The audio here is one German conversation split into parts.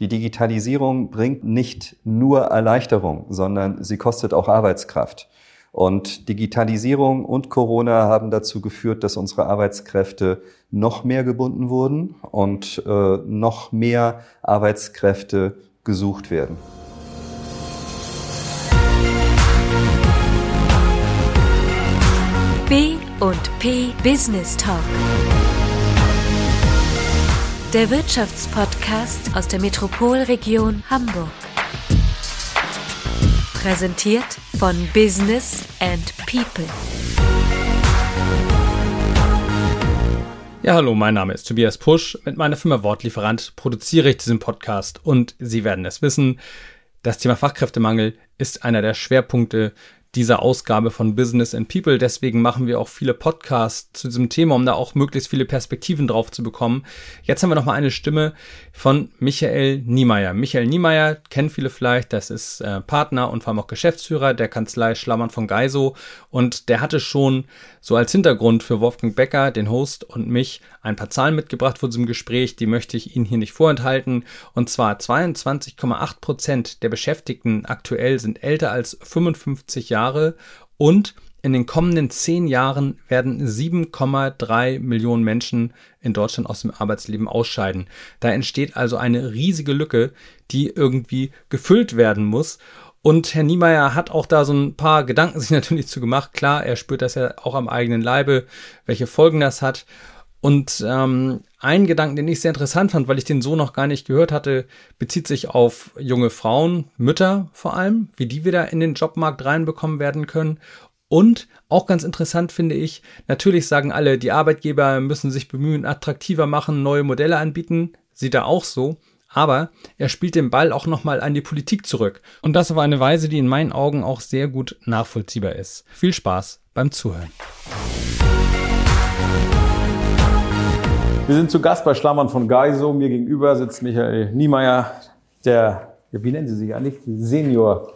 Die Digitalisierung bringt nicht nur Erleichterung, sondern sie kostet auch Arbeitskraft. Und Digitalisierung und Corona haben dazu geführt, dass unsere Arbeitskräfte noch mehr gebunden wurden und äh, noch mehr Arbeitskräfte gesucht werden. B und P Business Talk. Der Wirtschaftspodcast aus der Metropolregion Hamburg. Präsentiert von Business and People. Ja, hallo, mein Name ist Tobias Pusch. Mit meiner Firma Wortlieferant produziere ich diesen Podcast und Sie werden es wissen, das Thema Fachkräftemangel ist einer der Schwerpunkte dieser Ausgabe von Business and People. Deswegen machen wir auch viele Podcasts zu diesem Thema, um da auch möglichst viele Perspektiven drauf zu bekommen. Jetzt haben wir noch mal eine Stimme von Michael Niemeyer. Michael Niemeyer kennen viele vielleicht, das ist äh, Partner und vor allem auch Geschäftsführer der Kanzlei Schlammern von Geiso und der hatte schon so als Hintergrund für Wolfgang Becker, den Host und mich ein paar Zahlen mitgebracht vor diesem Gespräch, die möchte ich Ihnen hier nicht vorenthalten. Und zwar 22,8 Prozent der Beschäftigten aktuell sind älter als 55 Jahre und in den kommenden zehn Jahren werden 7,3 Millionen Menschen in Deutschland aus dem Arbeitsleben ausscheiden. Da entsteht also eine riesige Lücke, die irgendwie gefüllt werden muss. Und Herr Niemeyer hat auch da so ein paar Gedanken sich natürlich zu gemacht. Klar, er spürt das ja auch am eigenen Leibe, welche Folgen das hat. Und ähm, ein Gedanken, den ich sehr interessant fand, weil ich den so noch gar nicht gehört hatte, bezieht sich auf junge Frauen, Mütter vor allem, wie die wieder in den Jobmarkt reinbekommen werden können. Und auch ganz interessant finde ich, natürlich sagen alle, die Arbeitgeber müssen sich bemühen, attraktiver machen, neue Modelle anbieten. Sieht er auch so. Aber er spielt den Ball auch nochmal an die Politik zurück. Und das auf eine Weise, die in meinen Augen auch sehr gut nachvollziehbar ist. Viel Spaß beim Zuhören. Wir sind zu Gast bei Schlammern von Geiso. Mir gegenüber sitzt Michael Niemeyer, der, wie nennen Sie sich eigentlich? Senior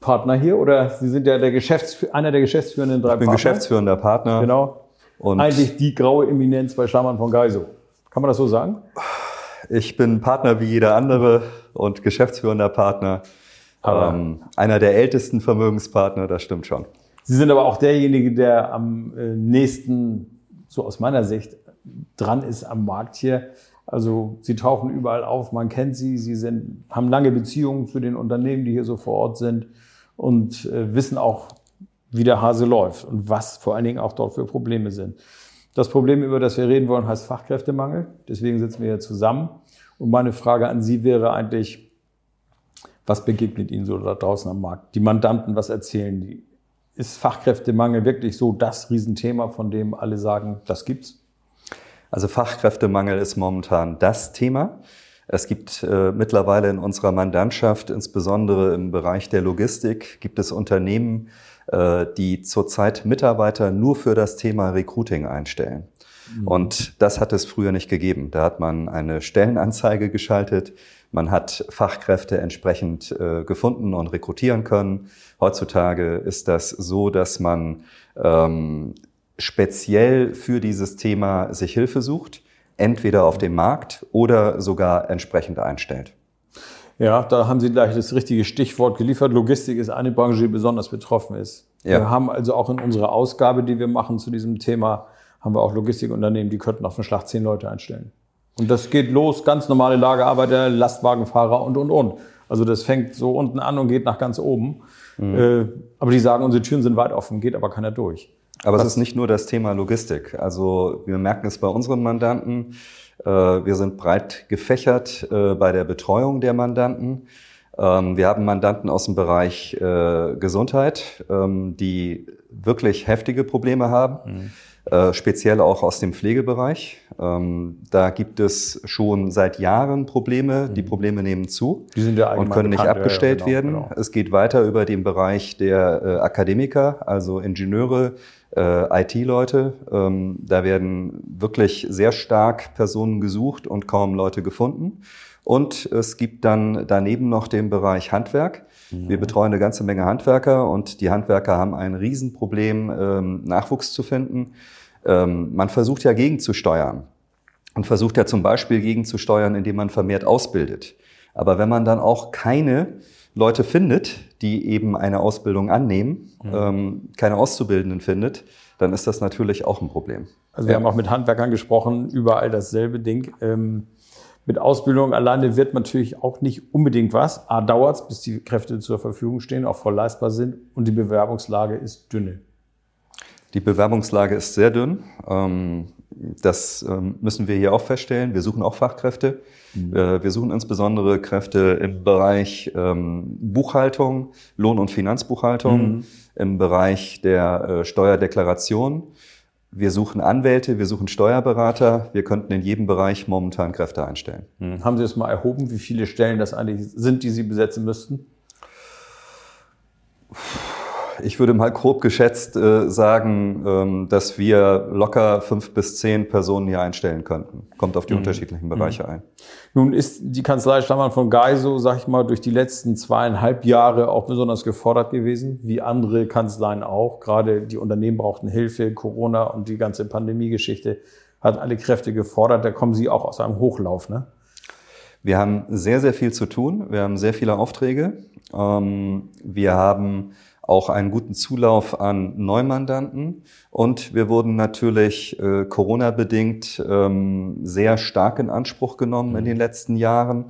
Partner hier oder Sie sind ja der Geschäfts einer der geschäftsführenden drei ich bin Partner? geschäftsführender Partner. Genau. Und Eigentlich die graue Eminenz bei Schlammern von Geiso. Kann man das so sagen? Ich bin Partner wie jeder andere und geschäftsführender Partner. Aber- ähm, einer der ältesten Vermögenspartner, das stimmt schon. Sie sind aber auch derjenige, der am äh, nächsten, so aus meiner Sicht, dran ist am Markt hier. Also Sie tauchen überall auf, man kennt Sie, Sie sind, haben lange Beziehungen zu den Unternehmen, die hier so vor Ort sind und äh, wissen auch, wie der Hase läuft und was vor allen Dingen auch dort für Probleme sind. Das Problem, über das wir reden wollen, heißt Fachkräftemangel. Deswegen sitzen wir hier zusammen. Und meine Frage an Sie wäre eigentlich, was begegnet Ihnen so da draußen am Markt? Die Mandanten, was erzählen die? Ist Fachkräftemangel wirklich so das Riesenthema, von dem alle sagen, das gibt's? Also Fachkräftemangel ist momentan das Thema. Es gibt äh, mittlerweile in unserer Mandantschaft, insbesondere im Bereich der Logistik, gibt es Unternehmen, äh, die zurzeit Mitarbeiter nur für das Thema Recruiting einstellen. Und das hat es früher nicht gegeben. Da hat man eine Stellenanzeige geschaltet, man hat Fachkräfte entsprechend äh, gefunden und rekrutieren können. Heutzutage ist das so, dass man ähm, speziell für dieses Thema sich Hilfe sucht, entweder auf dem Markt oder sogar entsprechend einstellt. Ja, da haben Sie gleich das richtige Stichwort geliefert. Logistik ist eine Branche, die besonders betroffen ist. Ja. Wir haben also auch in unserer Ausgabe, die wir machen zu diesem Thema, haben wir auch Logistikunternehmen, die könnten auf den Schlag zehn Leute einstellen. Und das geht los, ganz normale Lagerarbeiter, Lastwagenfahrer und, und, und. Also das fängt so unten an und geht nach ganz oben. Äh, aber die sagen, unsere Türen sind weit offen, geht aber keiner durch. Aber es ist nicht nur das Thema Logistik. Also wir merken es bei unseren Mandanten. Äh, Wir sind breit gefächert äh, bei der Betreuung der Mandanten. Ähm, Wir haben Mandanten aus dem Bereich äh, Gesundheit, ähm, die wirklich heftige Probleme haben, äh, speziell auch aus dem Pflegebereich. Ähm, Da gibt es schon seit Jahren Probleme. Die Probleme nehmen zu Die sind ja und können nicht bekannt, ja, ja, abgestellt genau, werden. genau. Es geht weiter über den Bereich der äh, Akademiker, also Ingenieure, äh, IT-Leute. Ähm, da werden wirklich sehr stark Personen gesucht und kaum Leute gefunden. Und es gibt dann daneben noch den Bereich Handwerk. Wir betreuen eine ganze Menge Handwerker und die Handwerker haben ein Riesenproblem, ähm, Nachwuchs zu finden. Ähm, man versucht ja gegenzusteuern und versucht ja zum Beispiel gegenzusteuern, indem man vermehrt ausbildet. Aber wenn man dann auch keine Leute findet, die eben eine Ausbildung annehmen, Mhm. ähm, keine Auszubildenden findet, dann ist das natürlich auch ein Problem. Also wir Ja. haben auch mit Handwerkern gesprochen, überall dasselbe Ding. Ähm, mit Ausbildung alleine wird natürlich auch nicht unbedingt was. A, dauert es, bis die Kräfte zur Verfügung stehen, auch voll leistbar sind und die Bewerbungslage ist dünne. Die Bewerbungslage ist sehr dünn. Ähm, Das ähm, müssen wir hier auch feststellen. Wir suchen auch Fachkräfte. Äh, Wir suchen insbesondere Kräfte im Bereich ähm, Buchhaltung, Lohn- und Finanzbuchhaltung, im Bereich der äh, Steuerdeklaration. Wir suchen Anwälte, wir suchen Steuerberater. Wir könnten in jedem Bereich momentan Kräfte einstellen. Haben Sie das mal erhoben, wie viele Stellen das eigentlich sind, die Sie besetzen müssten? Ich würde mal grob geschätzt äh, sagen, ähm, dass wir locker fünf bis zehn Personen hier einstellen könnten. Kommt auf die unterschiedlichen Bereiche ein. Nun ist die Kanzlei Stammann von Geiso, sag ich mal, durch die letzten zweieinhalb Jahre auch besonders gefordert gewesen, wie andere Kanzleien auch. Gerade die Unternehmen brauchten Hilfe, Corona und die ganze Pandemie-Geschichte hat alle Kräfte gefordert. Da kommen Sie auch aus einem Hochlauf, ne? Wir haben sehr, sehr viel zu tun. Wir haben sehr viele Aufträge. Ähm, wir haben auch einen guten Zulauf an Neumandanten. Und wir wurden natürlich äh, Corona-bedingt ähm, sehr stark in Anspruch genommen in den letzten Jahren.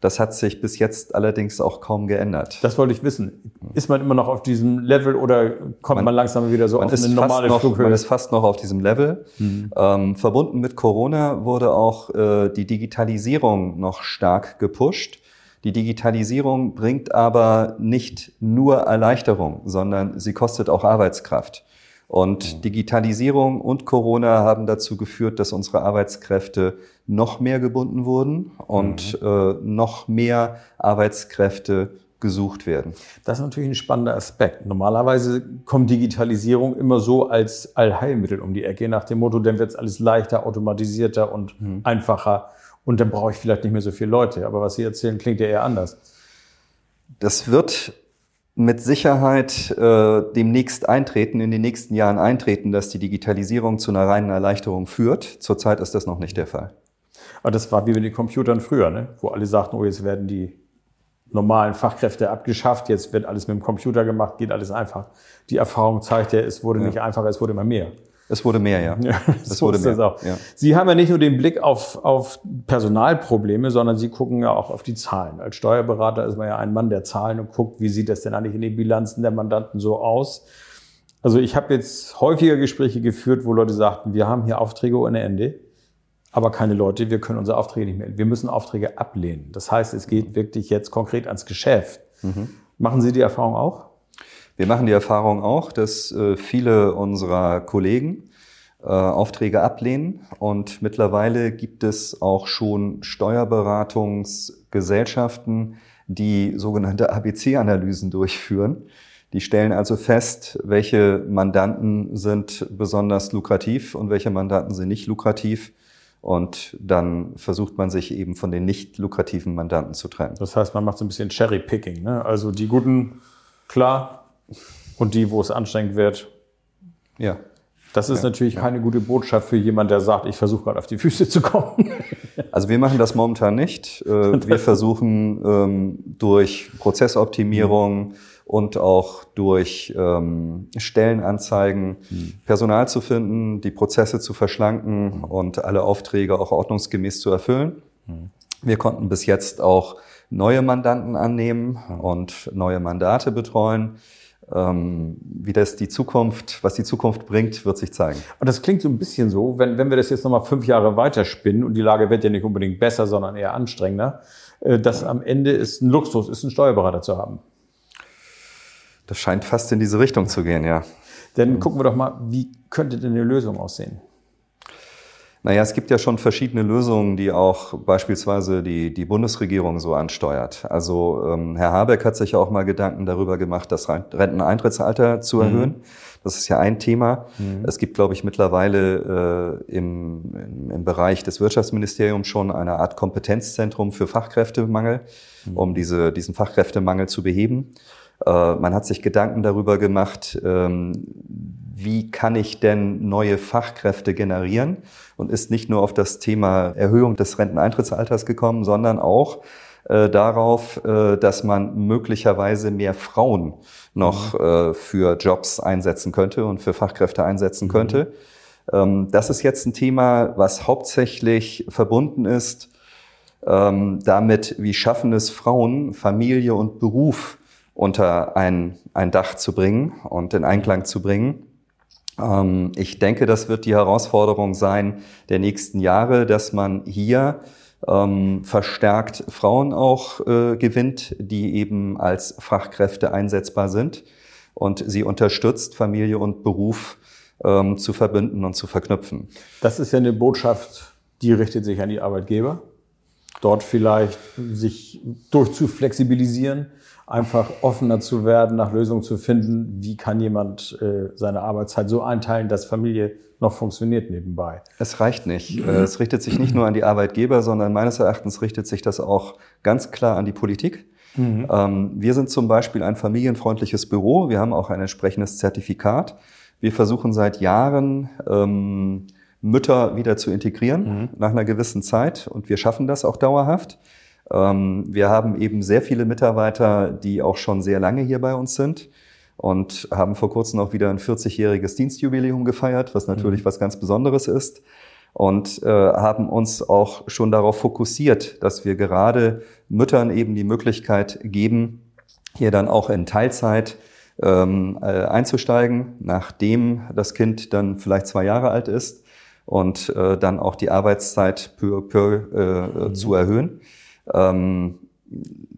Das hat sich bis jetzt allerdings auch kaum geändert. Das wollte ich wissen. Ist man immer noch auf diesem Level oder kommt man, Man- langsam wieder so auf eine normale noch, Flughöhe? man ist fast noch auf diesem Level. Ähm, verbunden mit Corona wurde auch äh, die Digitalisierung noch stark gepusht. Die Digitalisierung bringt aber nicht nur Erleichterung, sondern sie kostet auch Arbeitskraft. Und Digitalisierung und Corona haben dazu geführt, dass unsere Arbeitskräfte noch mehr gebunden wurden und äh, noch mehr Arbeitskräfte gesucht werden. Das ist natürlich ein spannender Aspekt. Normalerweise kommt Digitalisierung immer so als Allheilmittel um die Ecke, nach dem Motto, dann wird es alles leichter, automatisierter und einfacher und dann brauche ich vielleicht nicht mehr so viele Leute. Aber was Sie erzählen, klingt ja eher anders. Das wird mit Sicherheit äh, demnächst eintreten, in den nächsten Jahren eintreten, dass die Digitalisierung zu einer reinen Erleichterung führt. Zurzeit ist das noch nicht der Fall. Aber das war wie mit den Computern früher, ne? wo alle sagten, oh, jetzt werden die normalen Fachkräfte abgeschafft, jetzt wird alles mit dem Computer gemacht, geht alles einfach. Die Erfahrung zeigt ja, es wurde nicht einfacher, es wurde immer mehr. Es wurde mehr, ja. Ja, es so wurde mehr. das auch. Ja. Sie haben ja nicht nur den Blick auf, auf Personalprobleme, sondern Sie gucken ja auch auf die Zahlen. Als Steuerberater ist man ja ein Mann der Zahlen und guckt, wie sieht das denn eigentlich in den Bilanzen der Mandanten so aus. Also ich habe jetzt häufiger Gespräche geführt, wo Leute sagten, wir haben hier Aufträge ohne Ende, aber keine Leute, wir können unsere Aufträge nicht mehr. Wir müssen Aufträge ablehnen. Das heißt, es geht wirklich jetzt konkret ans Geschäft. Machen Sie die Erfahrung auch? Wir machen die Erfahrung auch, dass äh, viele unserer Kollegen äh, Aufträge ablehnen und mittlerweile gibt es auch schon Steuerberatungsgesellschaften, die sogenannte ABC-Analysen durchführen. Die stellen also fest, welche Mandanten sind besonders lukrativ und welche Mandanten sind nicht lukrativ. Und dann versucht man sich eben von den nicht lukrativen Mandanten zu trennen. Das heißt, man macht so ein bisschen Cherry-Picking. Ne? Also die guten, klar, und die, wo es anstrengend wird. Ja. Das ist natürlich keine gute Botschaft für jemanden, der sagt, ich versuche gerade auf die Füße zu kommen. Also wir machen das momentan nicht. Äh, Wir versuchen ähm, durch Prozessoptimierung und auch durch ähm, Stellenanzeigen Personal zu finden, die Prozesse zu verschlanken und alle Aufträge auch ordnungsgemäß zu erfüllen. Wir konnten bis jetzt auch neue Mandanten annehmen und neue Mandate betreuen. Ähm, Wie das die Zukunft, was die Zukunft bringt, wird sich zeigen. Und das klingt so ein bisschen so, wenn, wenn wir das jetzt nochmal fünf Jahre weiterspinnen und die Lage wird ja nicht unbedingt besser, sondern eher anstrengender, äh, dass am Ende ist ein Luxus, ist einen Steuerberater zu haben. Das scheint fast in diese Richtung zu gehen, ja. Dann gucken wir doch mal, wie könnte denn eine Lösung aussehen? Naja, es gibt ja schon verschiedene Lösungen, die auch beispielsweise die, die Bundesregierung so ansteuert. Also ähm, Herr Habeck hat sich ja auch mal Gedanken darüber gemacht, das Renteneintrittsalter zu erhöhen. Das ist ja ein Thema. Es gibt, glaube ich, mittlerweile äh, im, im, im Bereich des Wirtschaftsministeriums schon eine Art Kompetenzzentrum für Fachkräftemangel, um diese, diesen Fachkräftemangel zu beheben. Äh, man hat sich Gedanken darüber gemacht, ähm, wie kann ich denn neue Fachkräfte generieren und ist nicht nur auf das Thema Erhöhung des Renteneintrittsalters gekommen, sondern auch äh, darauf, äh, dass man möglicherweise mehr Frauen noch mhm. äh, für Jobs einsetzen könnte und für Fachkräfte einsetzen mhm. könnte. Ähm, das ist jetzt ein Thema, was hauptsächlich verbunden ist ähm, damit, wie schaffen es Frauen, Familie und Beruf unter ein, ein Dach zu bringen und in Einklang zu bringen. Ähm, ich denke, das wird die Herausforderung sein der nächsten Jahre, dass man hier ähm, verstärkt Frauen auch äh, gewinnt, die eben als Fachkräfte einsetzbar sind und sie unterstützt, Familie und Beruf ähm, zu verbünden und zu verknüpfen. Das ist ja eine Botschaft, die richtet sich an die Arbeitgeber. Dort vielleicht sich durchzuflexibilisieren, einfach offener zu werden, nach Lösungen zu finden. Wie kann jemand äh, seine Arbeitszeit so einteilen, dass Familie noch funktioniert nebenbei? Es reicht nicht. Äh, es richtet sich nicht nur an die Arbeitgeber, sondern meines Erachtens richtet sich das auch ganz klar an die Politik. Mhm. Ähm, wir sind zum Beispiel ein familienfreundliches Büro. Wir haben auch ein entsprechendes Zertifikat. Wir versuchen seit Jahren, ähm, Mütter wieder zu integrieren mhm. nach einer gewissen Zeit und wir schaffen das auch dauerhaft. Ähm, wir haben eben sehr viele Mitarbeiter, die auch schon sehr lange hier bei uns sind und haben vor kurzem auch wieder ein 40-jähriges Dienstjubiläum gefeiert, was natürlich mhm. was ganz Besonderes ist und äh, haben uns auch schon darauf fokussiert, dass wir gerade Müttern eben die Möglichkeit geben, hier dann auch in Teilzeit ähm, äh, einzusteigen, nachdem das Kind dann vielleicht zwei Jahre alt ist und äh, dann auch die Arbeitszeit peu, peu äh, mhm. zu erhöhen. Ähm,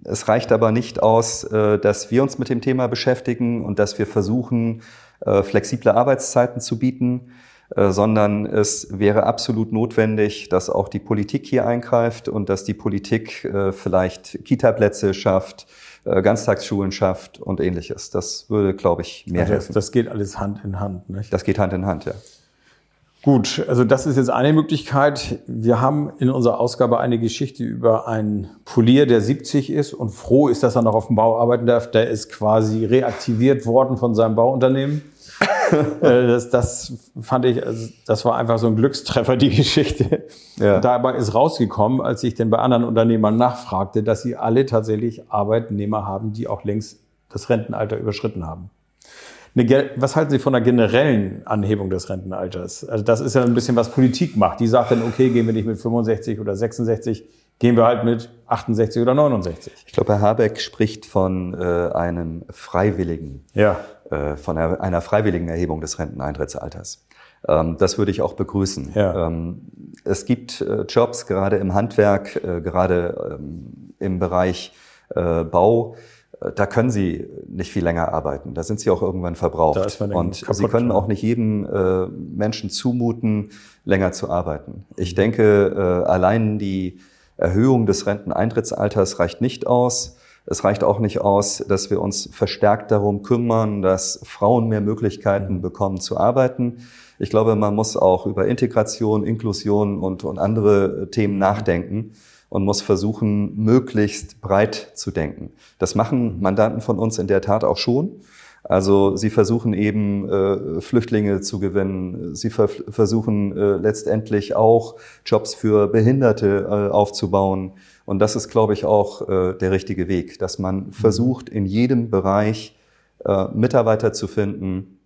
es reicht aber nicht aus, äh, dass wir uns mit dem Thema beschäftigen und dass wir versuchen, äh, flexible Arbeitszeiten zu bieten, äh, sondern es wäre absolut notwendig, dass auch die Politik hier eingreift und dass die Politik vielleicht Kita-Plätze schafft, Ganztagsschulen schafft und ähnliches. Das würde, glaube ich, mehr also helfen. Das geht alles Hand in Hand. Nicht? Das geht Hand in Hand, ja. Gut, also das ist jetzt eine Möglichkeit. Wir haben in unserer Ausgabe eine Geschichte über einen Polier, der 70 ist und froh ist, dass er noch auf dem Bau arbeiten darf. Der ist quasi reaktiviert worden von seinem Bauunternehmen. Äh, das, das fand ich, also das war einfach so ein Glückstreffer, die Geschichte. Ja. Dabei ist rausgekommen, als ich denn bei anderen Unternehmern nachfragte, dass sie alle tatsächlich Arbeitnehmer haben, die auch längst das Rentenalter überschritten haben. Eine, was halten Sie von einer generellen Anhebung des Rentenalters? Also das ist ja ein bisschen, was Politik macht. Die sagt dann, okay, gehen wir nicht mit 65 oder 66, gehen wir halt mit 68 oder 69. Ich glaube, Herr Habeck spricht von äh, einem freiwilligen, ja. äh, von einer, einer, freiwilligen Erhebung des Renteneintrittsalters. Ähm, das würde ich auch begrüßen. Ja. Ähm, es gibt äh, Jobs, gerade im Handwerk, äh, gerade ähm, im Bereich äh, Bau, da können sie nicht viel länger arbeiten. Da sind sie auch irgendwann verbraucht. und sie können auch nicht jedem äh, Menschen zumuten, länger zu arbeiten. Ich denke, äh, allein die Erhöhung des Renteneintrittsalters reicht nicht aus. Es reicht auch nicht aus, dass wir uns verstärkt darum kümmern, dass Frauen mehr Möglichkeiten mhm. bekommen zu arbeiten. Ich glaube, man muss auch über Integration, Inklusion und, und andere Themen nachdenken und muss versuchen, möglichst breit zu denken. Das machen Mandanten von uns in der Tat auch schon. Also sie versuchen eben äh, Flüchtlinge zu gewinnen. Sie ver versuchen äh, letztendlich auch Jobs für Behinderte äh, aufzubauen. Und das ist, glaube ich, auch äh, der richtige Weg, dass man mhm. versucht, in jedem Bereich äh, Mitarbeiter zu finden,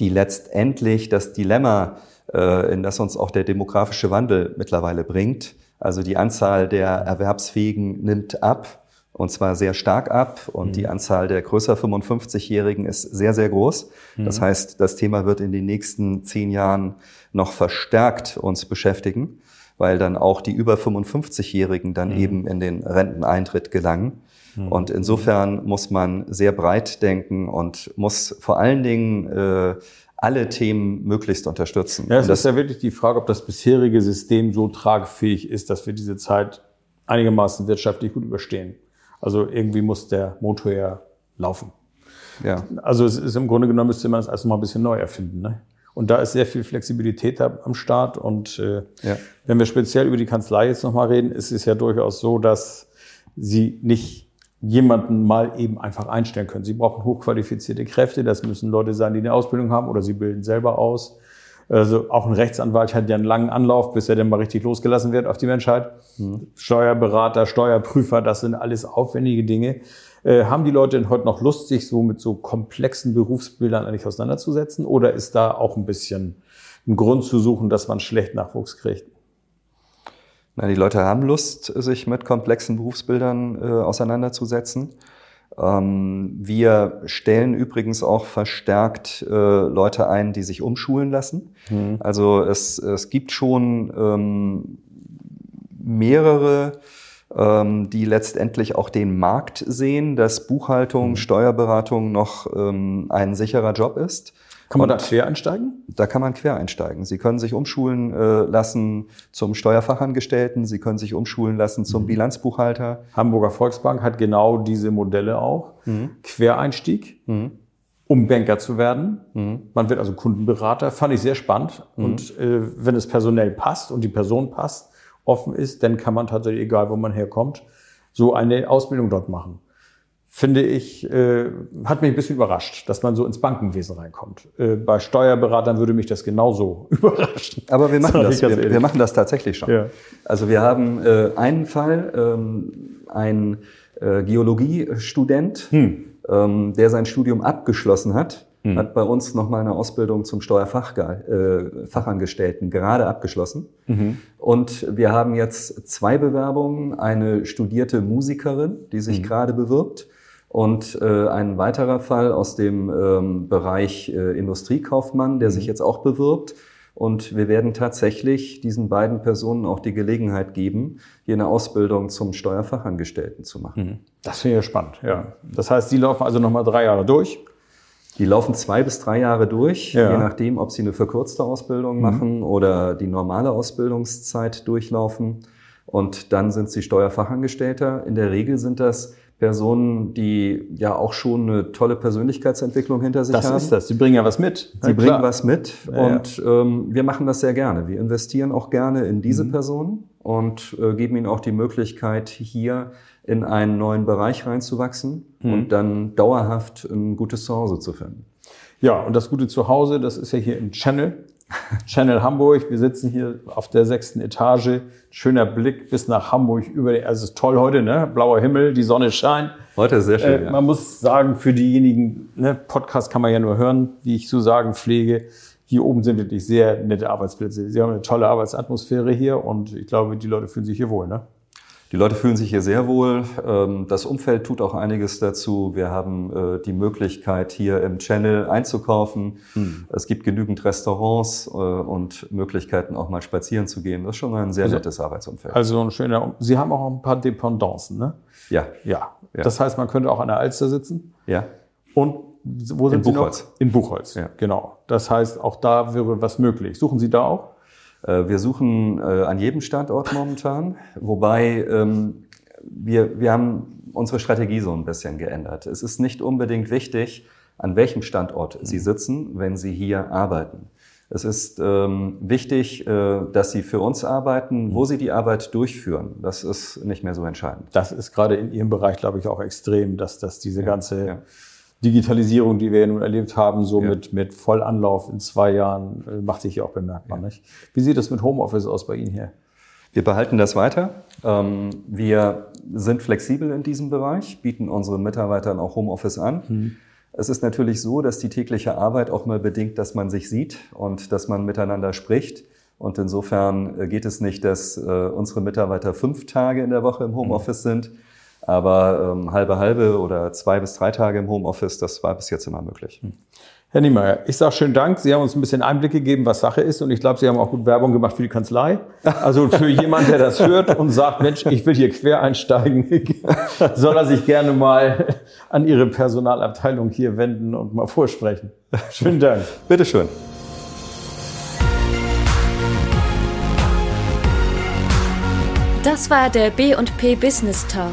die letztendlich das Dilemma, äh, in das uns auch der demografische Wandel mittlerweile bringt, also die Anzahl der Erwerbsfähigen nimmt ab und zwar sehr stark ab und mhm. die Anzahl der größer 55-Jährigen ist sehr, sehr groß. Mhm. Das heißt, das Thema wird in den nächsten zehn Jahren noch verstärkt uns beschäftigen, weil dann auch die über 55-Jährigen dann mhm. eben in den Renteneintritt gelangen. Mhm. Und insofern muss man sehr breit denken und muss vor allen Dingen äh, alle Themen möglichst unterstützen. Ja, es ist ja wirklich die Frage, ob das bisherige System so tragfähig ist, dass wir diese Zeit einigermaßen wirtschaftlich gut überstehen. Also irgendwie muss der Motor ja laufen. Ja. Also es ist im Grunde genommen müsste man es erst mal ein bisschen neu erfinden. Ne? Und da ist sehr viel Flexibilität am Start. Und äh, ja. wenn wir speziell über die Kanzlei jetzt nochmal reden, ist es ja durchaus so, dass sie nicht jemanden mal eben einfach einstellen können. Sie brauchen hochqualifizierte Kräfte, das müssen Leute sein, die eine Ausbildung haben oder sie bilden selber aus. Also auch ein Rechtsanwalt hat ja einen langen Anlauf, bis er dann mal richtig losgelassen wird auf die Menschheit. Mhm. Steuerberater, Steuerprüfer, das sind alles aufwendige Dinge. Äh, haben die Leute denn heute noch Lust, sich so mit so komplexen Berufsbildern eigentlich auseinanderzusetzen? Oder ist da auch ein bisschen ein Grund zu suchen, dass man schlecht Nachwuchs kriegt? Na, die Leute haben Lust, sich mit komplexen Berufsbildern äh, auseinanderzusetzen. Ähm, wir stellen übrigens auch verstärkt äh, Leute ein, die sich umschulen lassen. Mhm. Also es, es gibt schon ähm, mehrere, ähm, die letztendlich auch den Markt sehen, dass Buchhaltung, mhm. Steuerberatung noch ähm, ein sicherer Job ist. Kann man und da quer einsteigen? Da kann man quer einsteigen. Sie können sich umschulen äh, lassen zum Steuerfachangestellten, Sie können sich umschulen lassen zum mhm. Bilanzbuchhalter. Hamburger Volksbank hat genau diese Modelle auch. Mhm. Quereinstieg. Mhm um Banker zu werden. Mhm. Man wird also Kundenberater. Fand ich sehr spannend. Mhm. Und äh, wenn es personell passt und die Person passt, offen ist, dann kann man tatsächlich, egal wo man herkommt, so eine Ausbildung dort machen finde ich, äh, hat mich ein bisschen überrascht, dass man so ins Bankenwesen reinkommt. Äh, bei Steuerberatern würde mich das genauso überraschen. Aber wir machen das, wir, wir, machen das tatsächlich schon. Ja. Also wir haben äh, einen Fall, ähm, ein äh, Geologiestudent, hm. ähm, der sein Studium abgeschlossen hat, hm. hat bei uns nochmal eine Ausbildung zum Steuerfachangestellten äh, gerade abgeschlossen. Mhm. Und wir haben jetzt zwei Bewerbungen, eine studierte Musikerin, die sich mhm. gerade bewirbt und äh, ein weiterer Fall aus dem ähm, Bereich äh, Industriekaufmann, der sich mhm. jetzt auch bewirbt. Und wir werden tatsächlich diesen beiden Personen auch die Gelegenheit geben, hier eine Ausbildung zum Steuerfachangestellten zu machen. Mhm. Das finde ich spannend, ja. Das heißt, die laufen also nochmal drei Jahre durch? Die laufen zwei bis drei Jahre durch, ja. je nachdem, ob sie eine verkürzte Ausbildung mhm. machen oder die normale Ausbildungszeit durchlaufen. Und dann sind sie Steuerfachangestellter. In der Regel sind das Personen, die ja auch schon eine tolle Persönlichkeitsentwicklung hinter sich das haben. Das ist das. Sie bringen ja was mit. Sie ja, bringen was mit und ähm, wir machen das sehr gerne. Wir investieren auch gerne in diese mhm. Personen und äh, geben ihnen auch die Möglichkeit, hier in einen neuen Bereich reinzuwachsen mhm. und dann dauerhaft ein gutes Zuhause zu finden. Ja, und das gute Zuhause, das ist ja hier im Channel. Channel Hamburg. Wir sitzen hier auf der sechsten Etage. Schöner Blick bis nach Hamburg über den, also es ist toll heute, ne? Blauer Himmel, die Sonne scheint. Heute ist sehr schön. Äh, ja. Man muss sagen, für diejenigen, ne, Podcast kann man ja nur hören, wie ich zu sagen pflege. Hier oben sind wirklich sehr nette Arbeitsplätze. Sie haben eine tolle Arbeitsatmosphäre hier und ich glaube, die Leute fühlen sich hier wohl, ne? Die Leute fühlen sich hier sehr wohl. Ähm, das Umfeld tut auch einiges dazu. Wir haben äh, die Möglichkeit, hier im Channel einzukaufen. Hm. Es gibt genügend Restaurants äh, und Möglichkeiten, auch mal spazieren zu gehen. Das ist schon ein sehr also, nettes Arbeitsumfeld. Also ein schöner. Sie haben auch ein paar Dependancen, ne? Ja. Ja. ja. Das heißt, man könnte auch an der Alster sitzen. Ja. Und wo sind In Sie Buchholz. Noch? In Buchholz. Ja. Genau. Das heißt, auch da wäre was möglich. Suchen Sie da auch? Äh, wir suchen äh, an jedem Standort momentan, wobei ähm, wir, wir haben unsere Strategie so ein bisschen geändert. Es ist nicht unbedingt wichtig, an welchem Standort Sie sitzen, wenn Sie hier arbeiten. Es ist ähm, wichtig, äh, dass Sie für uns arbeiten, wo Sie die Arbeit durchführen. Das ist nicht mehr so entscheidend. Das ist gerade in Ihrem Bereich, glaube ich, auch extrem, dass, dass diese ganze ja. Digitalisierung, die wir ja nun erlebt haben, so ja. mit, mit Vollanlauf in zwei Jahren, äh, macht sich hier auch bemerkbar. Ja. Nicht? Wie sieht es mit Homeoffice aus bei Ihnen hier? Wir behalten das weiter. Ähm, wir sind flexibel in diesem Bereich, bieten unseren Mitarbeitern auch Homeoffice an. Mhm. Es ist natürlich so, dass die tägliche Arbeit auch mal bedingt, dass man sich sieht und dass man miteinander spricht. Und insofern äh, geht es nicht, dass äh, unsere Mitarbeiter fünf Tage in der Woche im Homeoffice mhm. sind, aber ähm, halbe halbe oder zwei bis drei Tage im Homeoffice, das war bis jetzt immer möglich. Hm. Herr Niemeyer, ich sage schönen Dank. Sie haben uns ein bisschen Einblick gegeben, was Sache ist. Und ich glaube, Sie haben auch gut Werbung gemacht für die Kanzlei. Also für jemanden, der das hört und sagt, Mensch, ich will hier quer einsteigen, soll er sich gerne mal an Ihre Personalabteilung hier wenden und mal vorsprechen. Schönen Dank. Bitteschön. Das war der B&P Business Talk